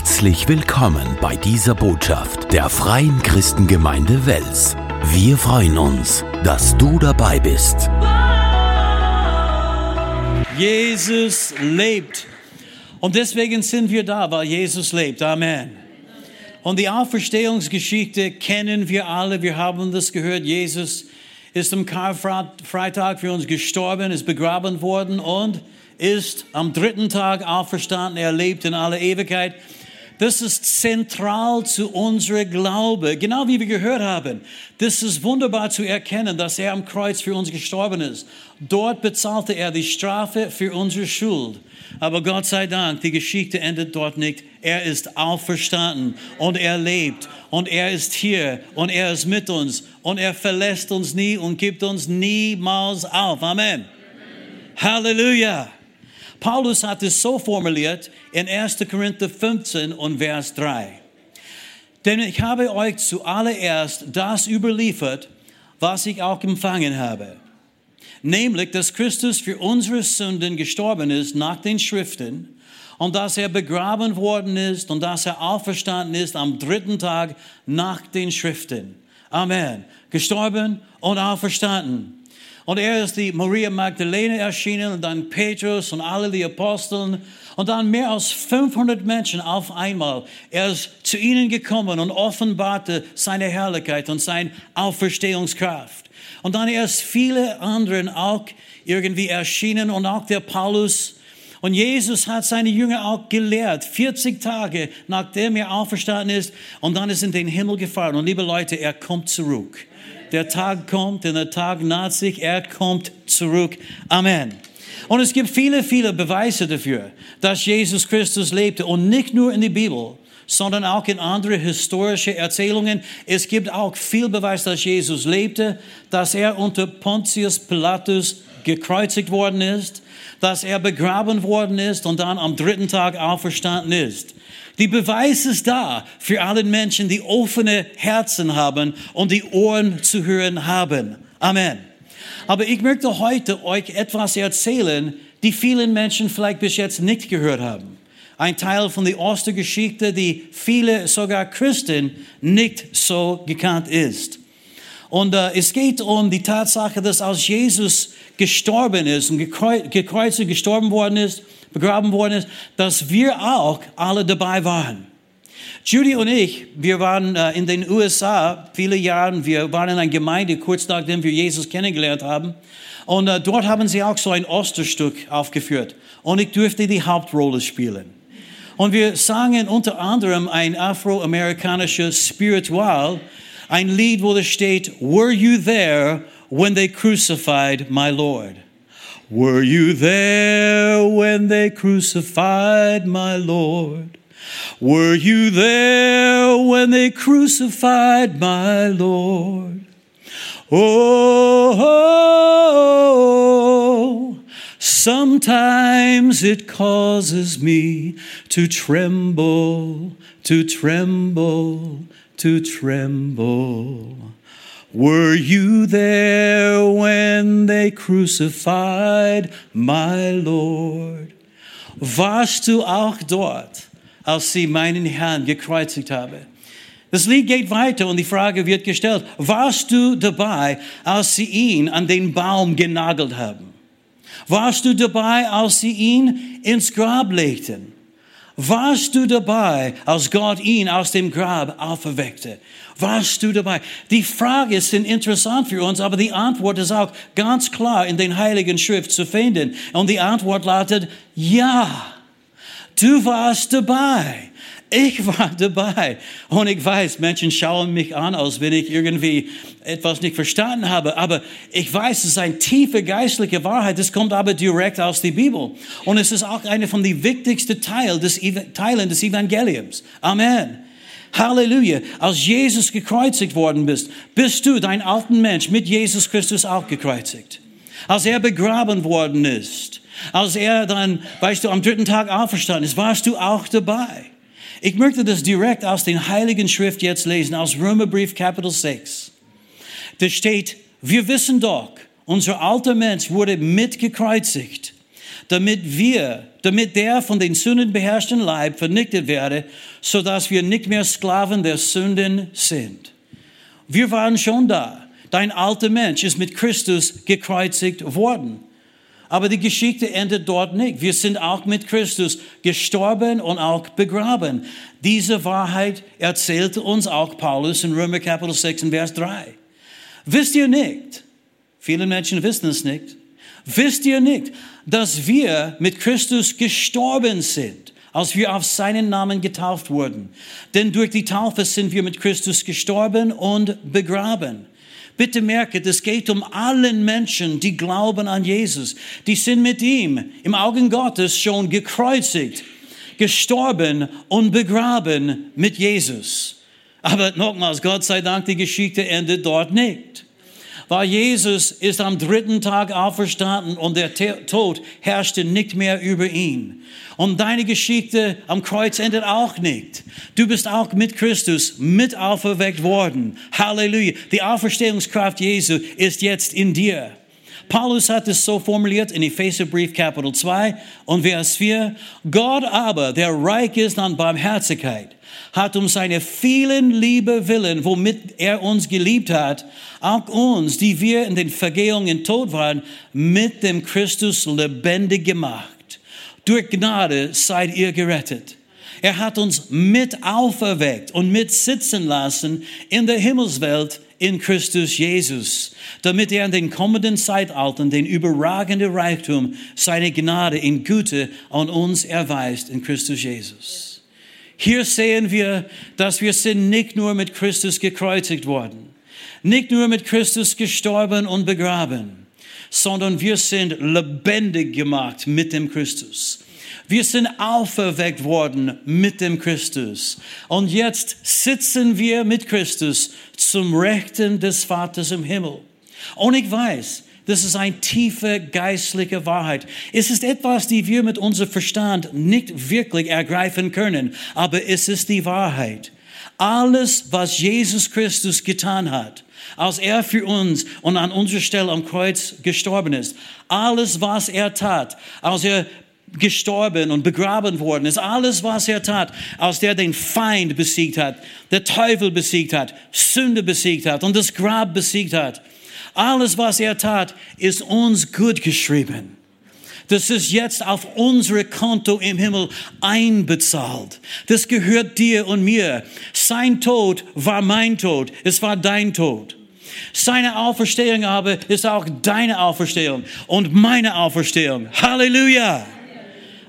Herzlich willkommen bei dieser Botschaft der Freien Christengemeinde Wels. Wir freuen uns, dass du dabei bist. Jesus lebt. Und deswegen sind wir da, weil Jesus lebt. Amen. Und die Auferstehungsgeschichte kennen wir alle. Wir haben das gehört. Jesus ist am Karfreitag für uns gestorben, ist begraben worden und ist am dritten Tag auferstanden. Er lebt in aller Ewigkeit. Das ist zentral zu unserer Glaube. Genau wie wir gehört haben. Das ist wunderbar zu erkennen, dass er am Kreuz für uns gestorben ist. Dort bezahlte er die Strafe für unsere Schuld. Aber Gott sei Dank, die Geschichte endet dort nicht. Er ist auferstanden und er lebt und er ist hier und er ist mit uns und er verlässt uns nie und gibt uns niemals auf. Amen. Amen. Halleluja. Paulus hat es so formuliert in 1. Korinther 15 und Vers 3. Denn ich habe euch zuallererst das überliefert, was ich auch empfangen habe. Nämlich, dass Christus für unsere Sünden gestorben ist nach den Schriften und dass er begraben worden ist und dass er auferstanden ist am dritten Tag nach den Schriften. Amen. Gestorben und auferstanden. Und er ist die Maria Magdalene erschienen und dann Petrus und alle die Aposteln und dann mehr als 500 Menschen auf einmal. Er ist zu ihnen gekommen und offenbarte seine Herrlichkeit und seine Auferstehungskraft. Und dann erst viele anderen auch irgendwie erschienen und auch der Paulus. Und Jesus hat seine Jünger auch gelehrt, 40 Tage nachdem er auferstanden ist. Und dann ist er in den Himmel gefahren. Und liebe Leute, er kommt zurück der Tag kommt und der Tag naht sich, er kommt zurück. Amen. Und es gibt viele, viele Beweise dafür, dass Jesus Christus lebte und nicht nur in der Bibel, sondern auch in andere historische Erzählungen. Es gibt auch viel Beweis, dass Jesus lebte, dass er unter Pontius Pilatus gekreuzigt worden ist, dass er begraben worden ist und dann am dritten Tag auferstanden ist. Die Beweis ist da für alle Menschen, die offene Herzen haben und die Ohren zu hören haben. Amen. Aber ich möchte heute euch etwas erzählen, die vielen Menschen vielleicht bis jetzt nicht gehört haben. Ein Teil von der Ostergeschichte, die viele, sogar Christen, nicht so gekannt ist. Und äh, es geht um die Tatsache, dass als Jesus gestorben ist und gekreuzigt gestorben worden ist, begraben worden ist, dass wir auch alle dabei waren. Judy und ich, wir waren äh, in den USA viele Jahre, wir waren in einer Gemeinde kurz nachdem wir Jesus kennengelernt haben. Und äh, dort haben sie auch so ein Osterstück aufgeführt. Und ich durfte die Hauptrolle spielen. Und wir sangen unter anderem ein afroamerikanisches Spiritual, ein Lied, wo es er steht, Were you there when they crucified my Lord? Were you there when they crucified my Lord? Were you there when they crucified my Lord? Oh, oh, oh, oh. Sometimes it causes me to tremble, to tremble, to tremble. Were you there when they crucified my Lord? Warst du auch dort, als sie meinen Herrn gekreuzigt haben? Das Lied geht weiter und die Frage wird gestellt, warst du dabei, als sie ihn an den Baum genagelt haben? Warst du dabei, als sie ihn ins Grab legten? Warst du dabei, als Gott ihn aus dem Grab auferweckte? Warst du dabei? Die Frage ist interessant für uns, aber die Antwort ist auch ganz klar in den Heiligen Schrift zu finden. Und die Antwort lautet, ja, du warst dabei. Ich war dabei. Und ich weiß, Menschen schauen mich an, als wenn ich irgendwie etwas nicht verstanden habe. Aber ich weiß, es ist eine tiefe geistliche Wahrheit. Das kommt aber direkt aus der Bibel. Und es ist auch eine von den wichtigsten Teilen des, Teilen des Evangeliums. Amen. Halleluja. Als Jesus gekreuzigt worden bist, bist du, dein alten Mensch, mit Jesus Christus auch gekreuzigt. Als er begraben worden ist, als er dann, weißt du, am dritten Tag auferstanden ist, warst du auch dabei. Ich möchte das direkt aus den Heiligen Schrift jetzt lesen, aus Römerbrief Kapitel 6. Da steht, wir wissen doch, unser alter Mensch wurde mitgekreuzigt, damit wir, damit der von den Sünden beherrschten Leib vernichtet werde, so dass wir nicht mehr Sklaven der Sünden sind. Wir waren schon da. Dein alter Mensch ist mit Christus gekreuzigt worden. Aber die Geschichte endet dort nicht. Wir sind auch mit Christus gestorben und auch begraben. Diese Wahrheit erzählte uns auch Paulus in Römer Kapitel 6 Vers 3. Wisst ihr nicht, viele Menschen wissen es nicht, wisst ihr nicht, dass wir mit Christus gestorben sind, als wir auf seinen Namen getauft wurden? Denn durch die Taufe sind wir mit Christus gestorben und begraben. Bitte merke, es geht um allen Menschen, die glauben an Jesus. Die sind mit ihm im Augen Gottes schon gekreuzigt, gestorben und begraben mit Jesus. Aber nochmals, Gott sei Dank, die Geschichte endet dort nicht. Weil Jesus ist am dritten Tag auferstanden und der Tod herrschte nicht mehr über ihn. Und deine Geschichte am Kreuz endet auch nicht. Du bist auch mit Christus mit auferweckt worden. Halleluja. Die Auferstehungskraft Jesu ist jetzt in dir. Paulus hat es so formuliert in Epheserbrief Kapitel 2 und Vers 4. Gott aber, der reich ist an Barmherzigkeit, hat um seine vielen Liebe willen, womit er uns geliebt hat, auch uns, die wir in den Vergehungen tot waren, mit dem Christus lebendig gemacht. Durch Gnade seid ihr gerettet. Er hat uns mit auferweckt und mit sitzen lassen in der Himmelswelt in Christus Jesus, damit er in den kommenden Zeitaltern den überragenden Reichtum seiner Gnade in Güte an uns erweist in Christus Jesus. Hier sehen wir, dass wir sind nicht nur mit Christus gekreuzigt worden, nicht nur mit Christus gestorben und begraben, sondern wir sind lebendig gemacht mit dem Christus. Wir sind auferweckt worden mit dem Christus. Und jetzt sitzen wir mit Christus zum Rechten des Vaters im Himmel. Und ich weiß, das ist eine tiefe geistliche Wahrheit. Es ist etwas, die wir mit unserem Verstand nicht wirklich ergreifen können, aber es ist die Wahrheit. Alles, was Jesus Christus getan hat, als er für uns und an unserer Stelle am Kreuz gestorben ist, alles, was er tat, als er gestorben und begraben worden ist, alles, was er tat, als der den Feind besiegt hat, der Teufel besiegt hat, Sünde besiegt hat und das Grab besiegt hat, alles, was er tat, ist uns gut geschrieben. Das ist jetzt auf unsere Konto im Himmel einbezahlt. Das gehört dir und mir. Sein Tod war mein Tod. Es war dein Tod. Seine Auferstehung aber ist auch deine Auferstehung und meine Auferstehung. Halleluja.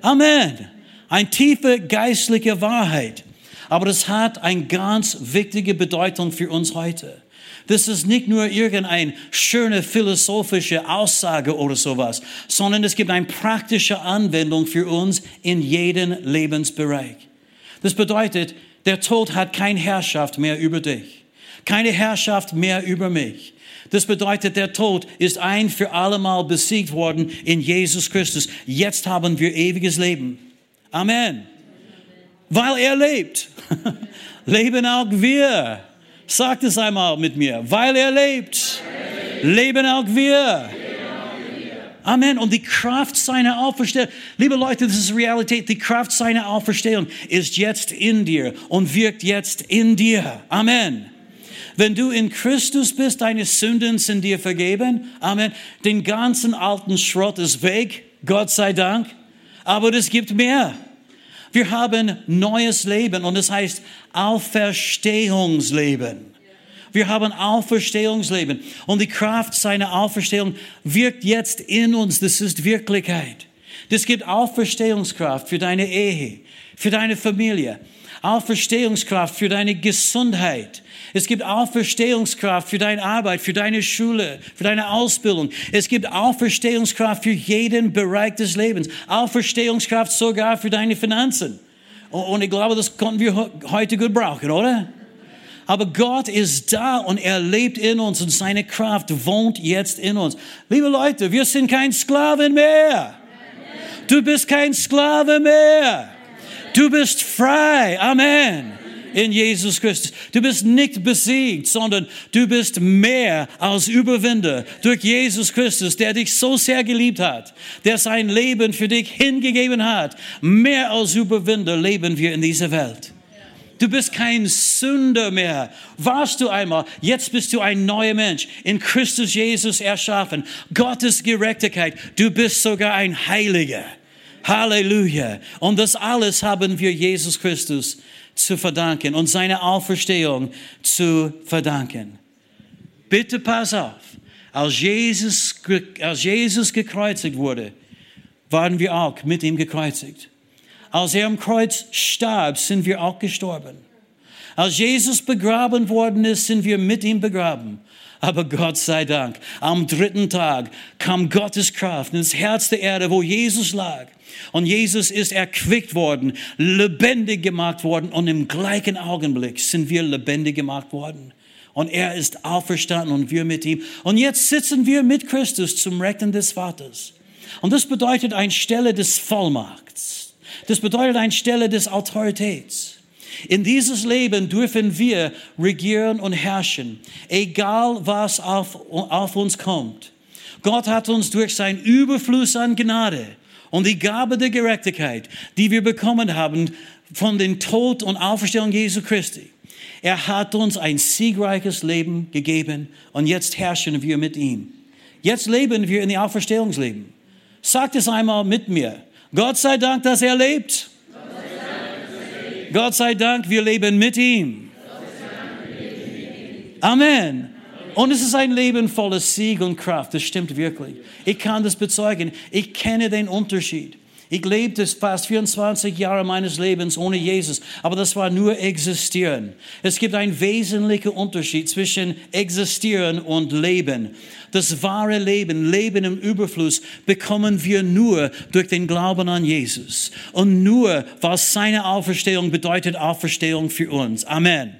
Amen. Eine tiefe geistliche Wahrheit. Aber das hat eine ganz wichtige Bedeutung für uns heute. Das ist nicht nur irgendeine schöne philosophische Aussage oder sowas, sondern es gibt eine praktische Anwendung für uns in jedem Lebensbereich. Das bedeutet, der Tod hat keine Herrschaft mehr über dich, keine Herrschaft mehr über mich. Das bedeutet, der Tod ist ein für allemal besiegt worden in Jesus Christus. Jetzt haben wir ewiges Leben. Amen. Weil er lebt, leben auch wir. Sagt es einmal mit mir. Weil er lebt, leben auch wir. Amen. Und die Kraft seiner Auferstehung, liebe Leute, das ist Realität. Die Kraft seiner Auferstehung ist jetzt in dir und wirkt jetzt in dir. Amen. Wenn du in Christus bist, deine Sünden sind dir vergeben. Amen. Den ganzen alten Schrott ist weg. Gott sei Dank. Aber es gibt mehr. Wir haben neues Leben und es heißt Auferstehungsleben. Wir haben Auferstehungsleben und die Kraft seiner Auferstehung wirkt jetzt in uns. Das ist Wirklichkeit. Das gibt Auferstehungskraft für deine Ehe, für deine Familie, Auferstehungskraft für deine Gesundheit. Es gibt Auferstehungskraft für deine Arbeit, für deine Schule, für deine Ausbildung. Es gibt Auferstehungskraft für jeden Bereich des Lebens. Auferstehungskraft sogar für deine Finanzen. Und ich glaube, das konnten wir heute gut brauchen, oder? Aber Gott ist da und er lebt in uns und seine Kraft wohnt jetzt in uns. Liebe Leute, wir sind kein Sklaven mehr. Du bist kein Sklave mehr. Du bist frei. Amen. in Jesus Christus. Du bist nicht besiegt, sondern du bist mehr als Überwinder durch Jesus Christus, der dich so sehr geliebt hat, der sein Leben für dich hingegeben hat. Mehr als Überwinder leben wir in dieser Welt. Du bist kein Sünder mehr. Warst du einmal, jetzt bist du ein neuer Mensch, in Christus Jesus erschaffen. Gottes Gerechtigkeit, du bist sogar ein Heiliger. Halleluja. Und das alles haben wir Jesus Christus zu verdanken und seine Auferstehung zu verdanken. Bitte pass auf. Als Jesus, als Jesus gekreuzigt wurde, waren wir auch mit ihm gekreuzigt. Als er am Kreuz starb, sind wir auch gestorben. Als Jesus begraben worden ist, sind wir mit ihm begraben. Aber Gott sei Dank, am dritten Tag kam Gottes Kraft ins Herz der Erde, wo Jesus lag. Und Jesus ist erquickt worden, lebendig gemacht worden und im gleichen Augenblick sind wir lebendig gemacht worden. Und er ist auferstanden und wir mit ihm. Und jetzt sitzen wir mit Christus zum Rechten des Vaters. Und das bedeutet eine Stelle des Vollmachts. Das bedeutet eine Stelle des Autoritäts. In dieses Leben dürfen wir regieren und herrschen, egal was auf, auf uns kommt. Gott hat uns durch sein Überfluss an Gnade und die Gabe der Gerechtigkeit, die wir bekommen haben von dem Tod und Auferstehung Jesu Christi. Er hat uns ein siegreiches Leben gegeben und jetzt herrschen wir mit ihm. Jetzt leben wir in die Auferstehungsleben. Sagt es einmal mit mir. Gott sei Dank, dass er lebt. Gott sei Dank, wir leben mit ihm. Amen. Und es ist ein Leben voller Sieg und Kraft. Das stimmt wirklich. Ich kann das bezeugen. Ich kenne den Unterschied. Ich lebte fast 24 Jahre meines Lebens ohne Jesus, aber das war nur existieren. Es gibt einen wesentlichen Unterschied zwischen existieren und leben. Das wahre Leben, Leben im Überfluss, bekommen wir nur durch den Glauben an Jesus. Und nur, was seine Auferstehung bedeutet, Auferstehung für uns. Amen.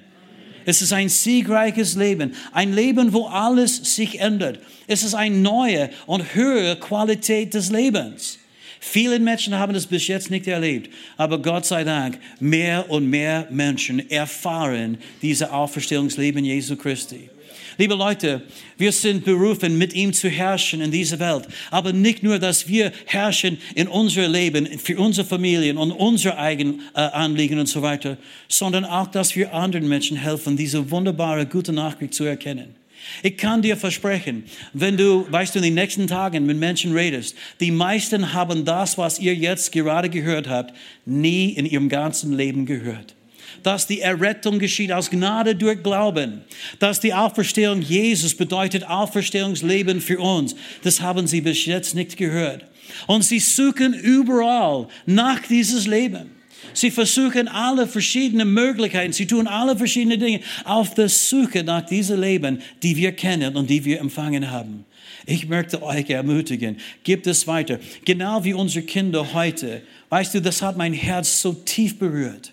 Es ist ein siegreiches Leben, ein Leben, wo alles sich ändert. Es ist eine neue und höhere Qualität des Lebens. Viele Menschen haben das bis jetzt nicht erlebt, aber Gott sei Dank, mehr und mehr Menschen erfahren dieses Auferstehungsleben Jesu Christi. Liebe Leute, wir sind berufen, mit ihm zu herrschen in dieser Welt. Aber nicht nur, dass wir herrschen in unser Leben, für unsere Familien und unsere eigenen äh, Anliegen und so weiter, sondern auch, dass wir anderen Menschen helfen, diese wunderbare, gute Nachricht zu erkennen. Ich kann dir versprechen, wenn du, weißt du, in den nächsten Tagen mit Menschen redest, die meisten haben das, was ihr jetzt gerade gehört habt, nie in ihrem ganzen Leben gehört dass die Errettung geschieht aus Gnade durch Glauben, dass die Auferstehung Jesus bedeutet Auferstehungsleben für uns. Das haben sie bis jetzt nicht gehört. Und sie suchen überall nach dieses Leben. Sie versuchen alle verschiedenen Möglichkeiten, sie tun alle verschiedenen Dinge auf der Suche nach diesem Leben, die wir kennen und die wir empfangen haben. Ich möchte euch ermutigen, gebt es weiter. Genau wie unsere Kinder heute. Weißt du, das hat mein Herz so tief berührt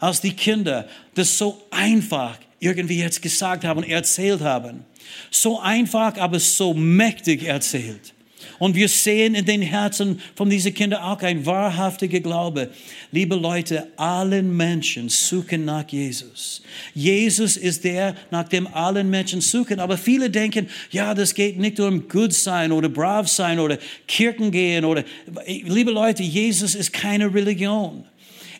als die Kinder das so einfach irgendwie jetzt gesagt haben, erzählt haben. So einfach, aber so mächtig erzählt. Und wir sehen in den Herzen von diesen Kindern auch ein wahrhaftiger Glaube. Liebe Leute, allen Menschen suchen nach Jesus. Jesus ist der, nach dem allen Menschen suchen. Aber viele denken, ja, das geht nicht um gut sein oder brav sein oder Kirchen gehen oder, liebe Leute, Jesus ist keine Religion.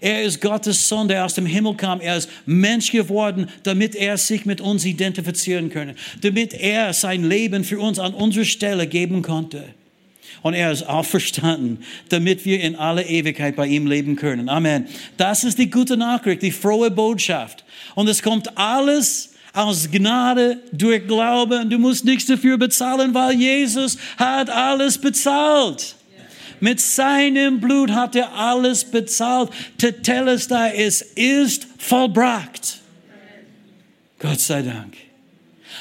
Er ist Gottes Sohn, der aus dem Himmel kam. Er ist Mensch geworden, damit er sich mit uns identifizieren könne, damit er sein Leben für uns an unserer Stelle geben konnte. Und er ist auferstanden, damit wir in aller Ewigkeit bei ihm leben können. Amen. Das ist die gute Nachricht, die frohe Botschaft. Und es kommt alles aus Gnade durch Glauben. Du musst nichts dafür bezahlen, weil Jesus hat alles bezahlt. Mit seinem Blut hat er alles bezahlt. Tetelestai, es ist vollbracht. Gott sei Dank.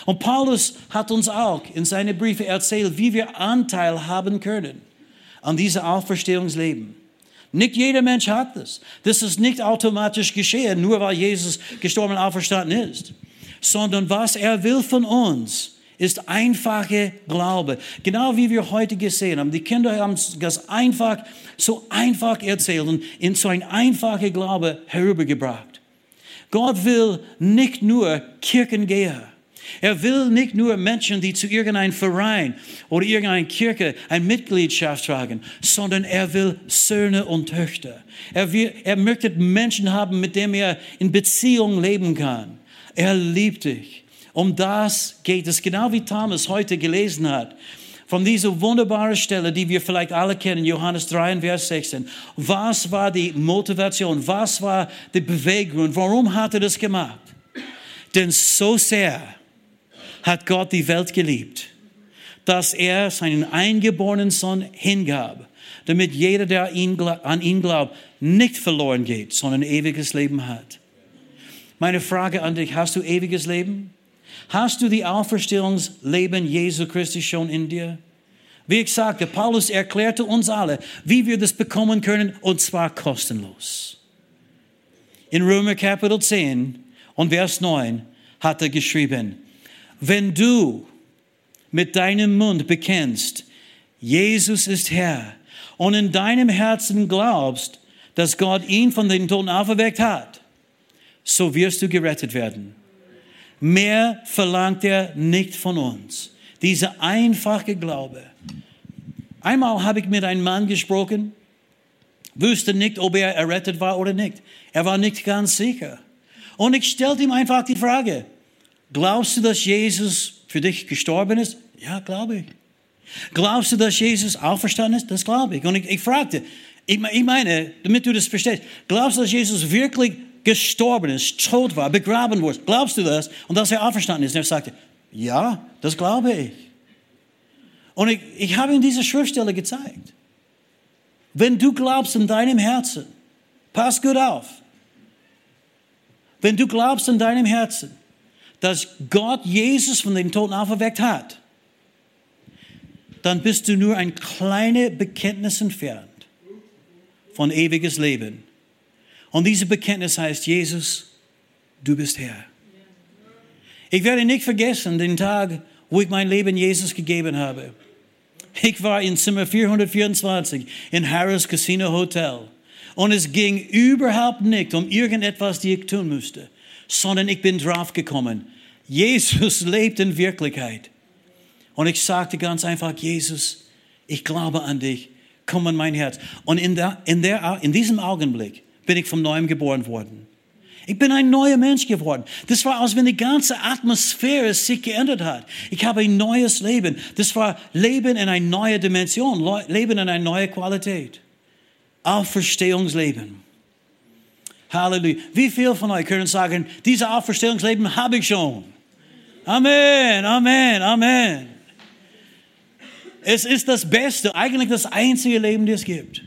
Und Paulus hat uns auch in seinen Briefen erzählt, wie wir Anteil haben können an diesem Auferstehungsleben. Nicht jeder Mensch hat das. Das ist nicht automatisch geschehen, nur weil Jesus gestorben und auferstanden ist, sondern was er will von uns ist einfache Glaube. Genau wie wir heute gesehen haben. Die Kinder haben das einfach, so einfach erzählt und in so ein einfache Glaube herübergebracht. Gott will nicht nur Kirchengeher. Er will nicht nur Menschen, die zu irgendeinem Verein oder irgendeiner Kirche eine Mitgliedschaft tragen, sondern er will Söhne und Töchter. Er, will, er möchte Menschen haben, mit denen er in Beziehung leben kann. Er liebt dich. Um das geht es, genau wie Thomas heute gelesen hat von dieser wunderbaren Stelle, die wir vielleicht alle kennen, Johannes 3, Vers 16. Was war die Motivation? Was war die Bewegung? Warum hat er das gemacht? Denn so sehr hat Gott die Welt geliebt, dass er seinen eingeborenen Sohn hingab, damit jeder, der an ihn glaubt, nicht verloren geht, sondern ewiges Leben hat. Meine Frage an dich, hast du ewiges Leben? Hast du die Auferstehungsleben Jesu Christi schon in dir? Wie ich sagte, Paulus erklärte uns alle, wie wir das bekommen können, und zwar kostenlos. In Römer Kapitel 10 und Vers 9 hat er geschrieben, wenn du mit deinem Mund bekennst, Jesus ist Herr, und in deinem Herzen glaubst, dass Gott ihn von den Toten auferweckt hat, so wirst du gerettet werden. Mehr verlangt er nicht von uns. Dieser einfache Glaube. Einmal habe ich mit einem Mann gesprochen, wusste nicht, ob er errettet war oder nicht. Er war nicht ganz sicher. Und ich stellte ihm einfach die Frage, glaubst du, dass Jesus für dich gestorben ist? Ja, glaube ich. Glaubst du, dass Jesus auferstanden ist? Das glaube ich. Und ich, ich fragte, ich, ich meine, damit du das verstehst, glaubst du, dass Jesus wirklich gestorben ist, tot war, begraben wurde. Glaubst du das? Und dass er auferstanden ist. Und er sagte, ja, das glaube ich. Und ich, ich habe ihm diese Schriftstelle gezeigt. Wenn du glaubst in deinem Herzen, pass gut auf. Wenn du glaubst in deinem Herzen, dass Gott Jesus von den Toten auferweckt hat, dann bist du nur ein kleines Bekenntnis entfernt von ewiges Leben. Und diese Bekenntnis heißt, Jesus, du bist Herr. Ich werde nicht vergessen den Tag, wo ich mein Leben Jesus gegeben habe. Ich war in Zimmer 424 in Harris Casino Hotel. Und es ging überhaupt nicht um irgendetwas, die ich tun musste, sondern ich bin draufgekommen. Jesus lebt in Wirklichkeit. Und ich sagte ganz einfach, Jesus, ich glaube an dich, komm in mein Herz. Und in, der, in, der, in diesem Augenblick bin ich vom Neuem geboren worden. Ich bin ein neuer Mensch geworden. Das war, als wenn die ganze Atmosphäre sich geändert hat. Ich habe ein neues Leben. Das war Leben in eine neue Dimension, Leben in eine neue Qualität. Auferstehungsleben. Halleluja. Wie viele von euch können sagen, dieses Auferstehungsleben habe ich schon? Amen, Amen, Amen. Es ist das Beste, eigentlich das einzige Leben, das es gibt.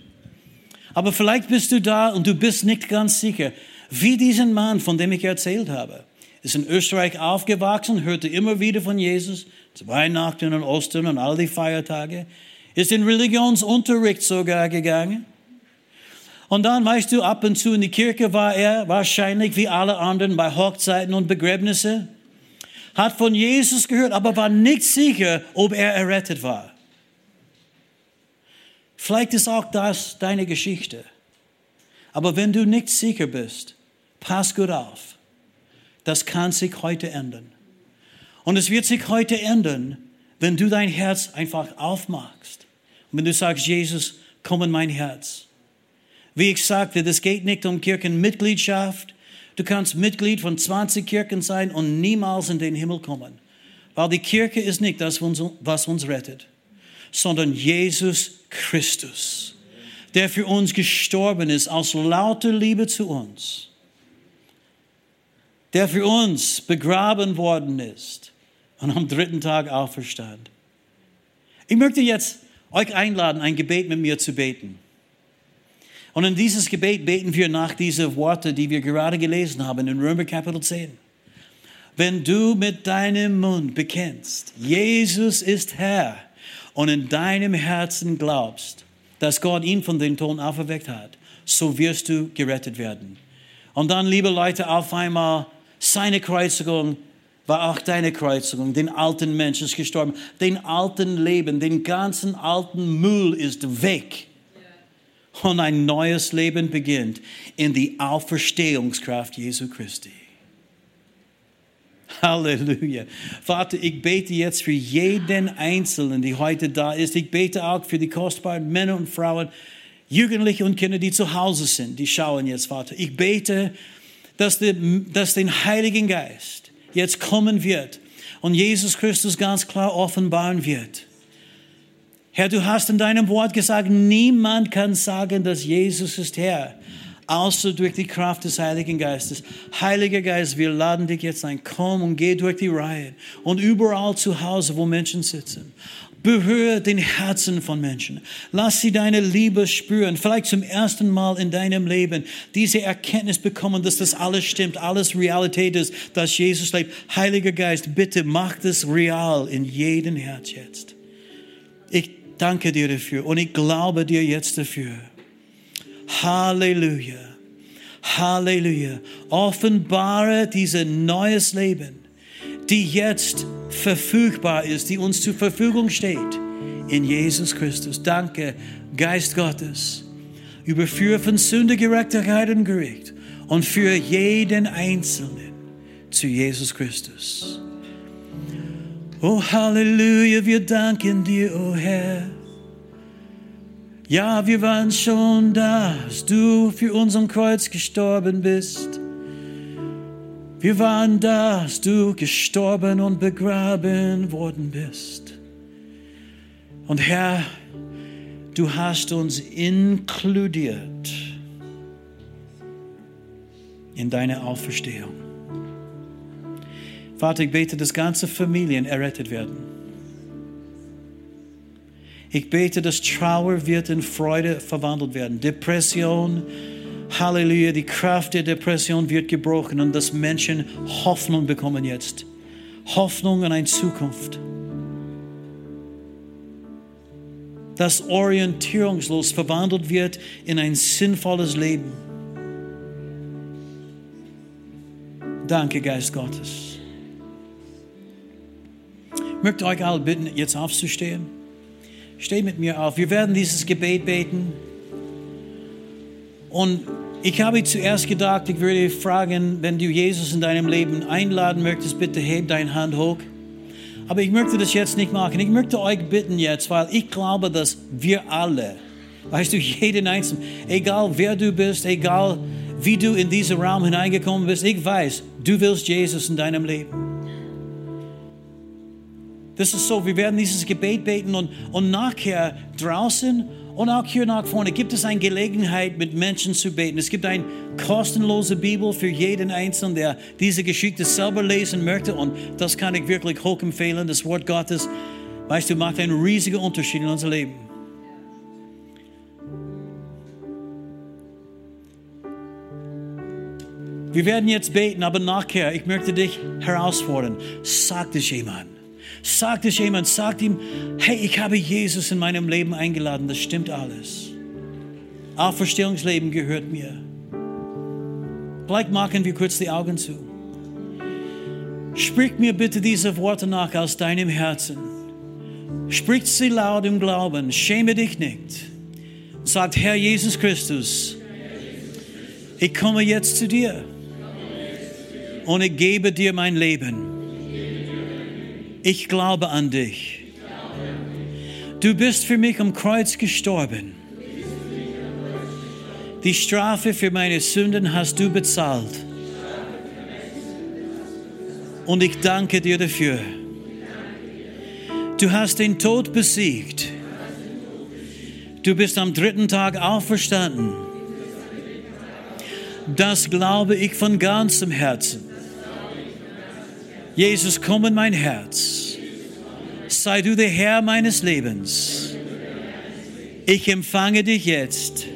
Aber vielleicht bist du da und du bist nicht ganz sicher, wie diesen Mann, von dem ich erzählt habe. Ist in Österreich aufgewachsen, hörte immer wieder von Jesus, zu Weihnachten und Ostern und all die Feiertage. Ist in Religionsunterricht sogar gegangen. Und dann, weißt du, ab und zu in die Kirche war er wahrscheinlich wie alle anderen bei Hochzeiten und Begräbnisse. Hat von Jesus gehört, aber war nicht sicher, ob er errettet war. Vielleicht ist auch das deine Geschichte. Aber wenn du nicht sicher bist, pass gut auf. Das kann sich heute ändern. Und es wird sich heute ändern, wenn du dein Herz einfach aufmachst. Und wenn du sagst, Jesus, komm in mein Herz. Wie ich sagte, das geht nicht um Kirchenmitgliedschaft. Du kannst Mitglied von 20 Kirchen sein und niemals in den Himmel kommen. Weil die Kirche ist nicht das, was uns rettet, sondern Jesus Christus, der für uns gestorben ist aus lauter Liebe zu uns, der für uns begraben worden ist und am dritten Tag auferstand. Ich möchte jetzt euch einladen, ein Gebet mit mir zu beten. Und in dieses Gebet beten wir nach diesen Worten, die wir gerade gelesen haben in Römer Kapitel 10. Wenn du mit deinem Mund bekennst, Jesus ist Herr, und in deinem Herzen glaubst, dass Gott ihn von den Toten auferweckt hat, so wirst du gerettet werden. Und dann, liebe Leute, auf einmal seine Kreuzigung war auch deine Kreuzigung. Den alten Mensch ist gestorben. Den alten Leben, den ganzen alten Müll ist weg. und ein neues Leben beginnt in die Auferstehungskraft Jesu Christi. Halleluja. Vater, ich bete jetzt für jeden Einzelnen, die heute da ist. Ich bete auch für die kostbaren Männer und Frauen, Jugendliche und Kinder, die zu Hause sind, die schauen jetzt, Vater. Ich bete, dass, die, dass den Heiligen Geist jetzt kommen wird und Jesus Christus ganz klar offenbaren wird. Herr, du hast in deinem Wort gesagt, niemand kann sagen, dass Jesus ist Herr, außer durch die Kraft des Heiligen Geistes. Heiliger Geist, wir laden dich jetzt ein. Komm und geh durch die Reihen und überall zu Hause, wo Menschen sitzen. Berühre den Herzen von Menschen. Lass sie deine Liebe spüren. Vielleicht zum ersten Mal in deinem Leben diese Erkenntnis bekommen, dass das alles stimmt, alles Realität ist, dass Jesus lebt. Heiliger Geist, bitte mach das real in jedem Herz jetzt. Ich danke dir dafür und ich glaube dir jetzt dafür. Halleluja. Halleluja. Offenbare dieses neues Leben die jetzt verfügbar ist, die uns zur Verfügung steht. In Jesus Christus. Danke, Geist Gottes. Überführe von Sünde, Gerechtigkeit und Gericht und führe jeden Einzelnen zu Jesus Christus. Oh Halleluja, wir danken dir, oh Herr. Ja, wir waren schon da, als du für uns am Kreuz gestorben bist. Wir waren da, als du gestorben und begraben worden bist. Und Herr, du hast uns inkludiert in deine Auferstehung. Vater, ich bete, dass ganze Familien errettet werden. Ich bete, dass Trauer wird in Freude verwandelt werden. Depression, Halleluja, die Kraft der Depression wird gebrochen und dass Menschen Hoffnung bekommen jetzt. Hoffnung an eine Zukunft. Dass orientierungslos verwandelt wird in ein sinnvolles Leben. Danke, Geist Gottes. Ich möchte euch alle bitten, jetzt aufzustehen. Steht mit mir auf. Wir werden dieses Gebet beten. Und ich habe zuerst gedacht, ich würde fragen, wenn du Jesus in deinem Leben einladen möchtest, bitte heb deine Hand hoch. Aber ich möchte das jetzt nicht machen. Ich möchte euch bitten jetzt, weil ich glaube, dass wir alle, weißt du, jeden Einzelnen, egal wer du bist, egal wie du in diesen Raum hineingekommen bist, ich weiß, du willst Jesus in deinem Leben. Das ist so, wir werden dieses Gebet beten und, und nachher draußen und auch hier nach vorne gibt es eine Gelegenheit, mit Menschen zu beten. Es gibt eine kostenlose Bibel für jeden Einzelnen, der diese Geschichte selber lesen möchte. Und das kann ich wirklich hoch empfehlen. Das Wort Gottes, weißt du, macht einen riesigen Unterschied in unser Leben. Wir werden jetzt beten, aber nachher, ich möchte dich herausfordern. Sagt es jemand. Sagt es jemand, sagt ihm, hey, ich habe Jesus in meinem Leben eingeladen, das stimmt alles. Auferstehungsleben gehört mir. Vielleicht machen wir kurz die Augen zu. Sprich mir bitte diese Worte nach aus deinem Herzen. Sprich sie laut im Glauben, schäme dich nicht. Sagt, Herr Jesus Christus, ich komme jetzt zu dir und ich gebe dir mein Leben. Ich glaube an dich. Du bist für mich am Kreuz gestorben. Die Strafe für meine Sünden hast du bezahlt. Und ich danke dir dafür. Du hast den Tod besiegt. Du bist am dritten Tag auferstanden. Das glaube ich von ganzem Herzen. Jesus, komm in mein Herz. Sei du der Herr meines Lebens. Ich empfange dich jetzt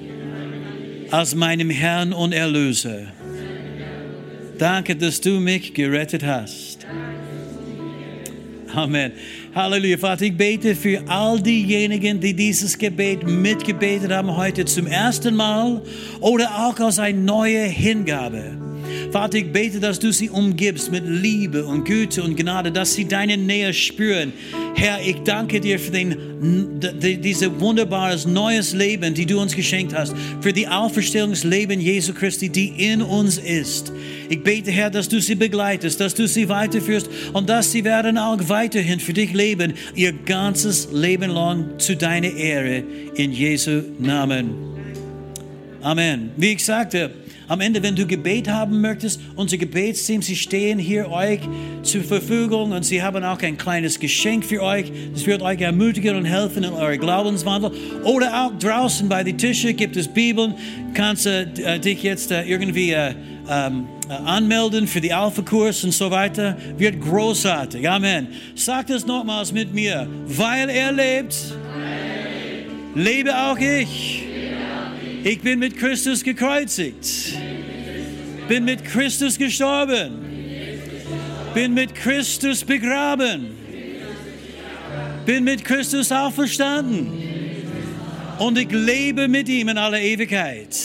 als meinem Herrn und Erlöser. Danke, dass du mich gerettet hast. Amen. Halleluja. Vater, ich bete für all diejenigen, die dieses Gebet mitgebetet haben heute zum ersten Mal oder auch aus einer neuen Hingabe. Vater, ich bete, dass du sie umgibst mit Liebe und Güte und Gnade, dass sie deine Nähe spüren. Herr, ich danke dir für den, dieses wunderbares neues Leben, die du uns geschenkt hast, für die Auferstehungsleben Jesu Christi, die in uns ist. Ich bete, Herr, dass du sie begleitest, dass du sie weiterführst und dass sie werden auch weiterhin für dich leben, ihr ganzes Leben lang zu deiner Ehre. In Jesu Namen. Amen. Wie ich sagte, am Ende, wenn du Gebet haben möchtest, unser Gebetsteam, sie stehen hier euch zur Verfügung und sie haben auch ein kleines Geschenk für euch. Das wird euch ermutigen und helfen in eurem Glaubenswandel. Oder auch draußen bei den Tischen gibt es Bibeln. Kannst du äh, dich jetzt äh, irgendwie äh, ähm, äh, anmelden für die Alpha-Kurs und so weiter. Wird großartig. Amen. Sagt es nochmals mit mir. Weil er lebt, lebe auch ich. Ich bin mit Christus gekreuzigt. Bin mit Christus gestorben. Bin mit Christus begraben. Bin mit Christus auferstanden. Und ich lebe mit ihm in aller Ewigkeit.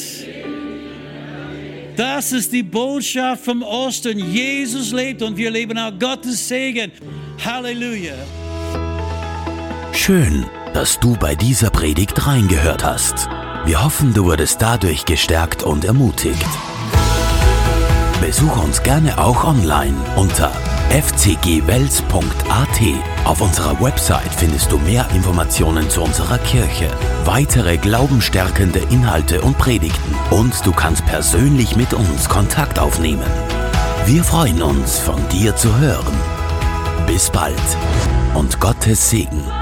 Das ist die Botschaft vom Osten. Jesus lebt und wir leben auch Gottes Segen. Halleluja. Schön, dass du bei dieser Predigt reingehört hast. Wir hoffen, du wurdest dadurch gestärkt und ermutigt. Besuch uns gerne auch online unter fcgwels.at. Auf unserer Website findest du mehr Informationen zu unserer Kirche, weitere glaubenstärkende Inhalte und Predigten und du kannst persönlich mit uns Kontakt aufnehmen. Wir freuen uns, von dir zu hören. Bis bald und Gottes Segen.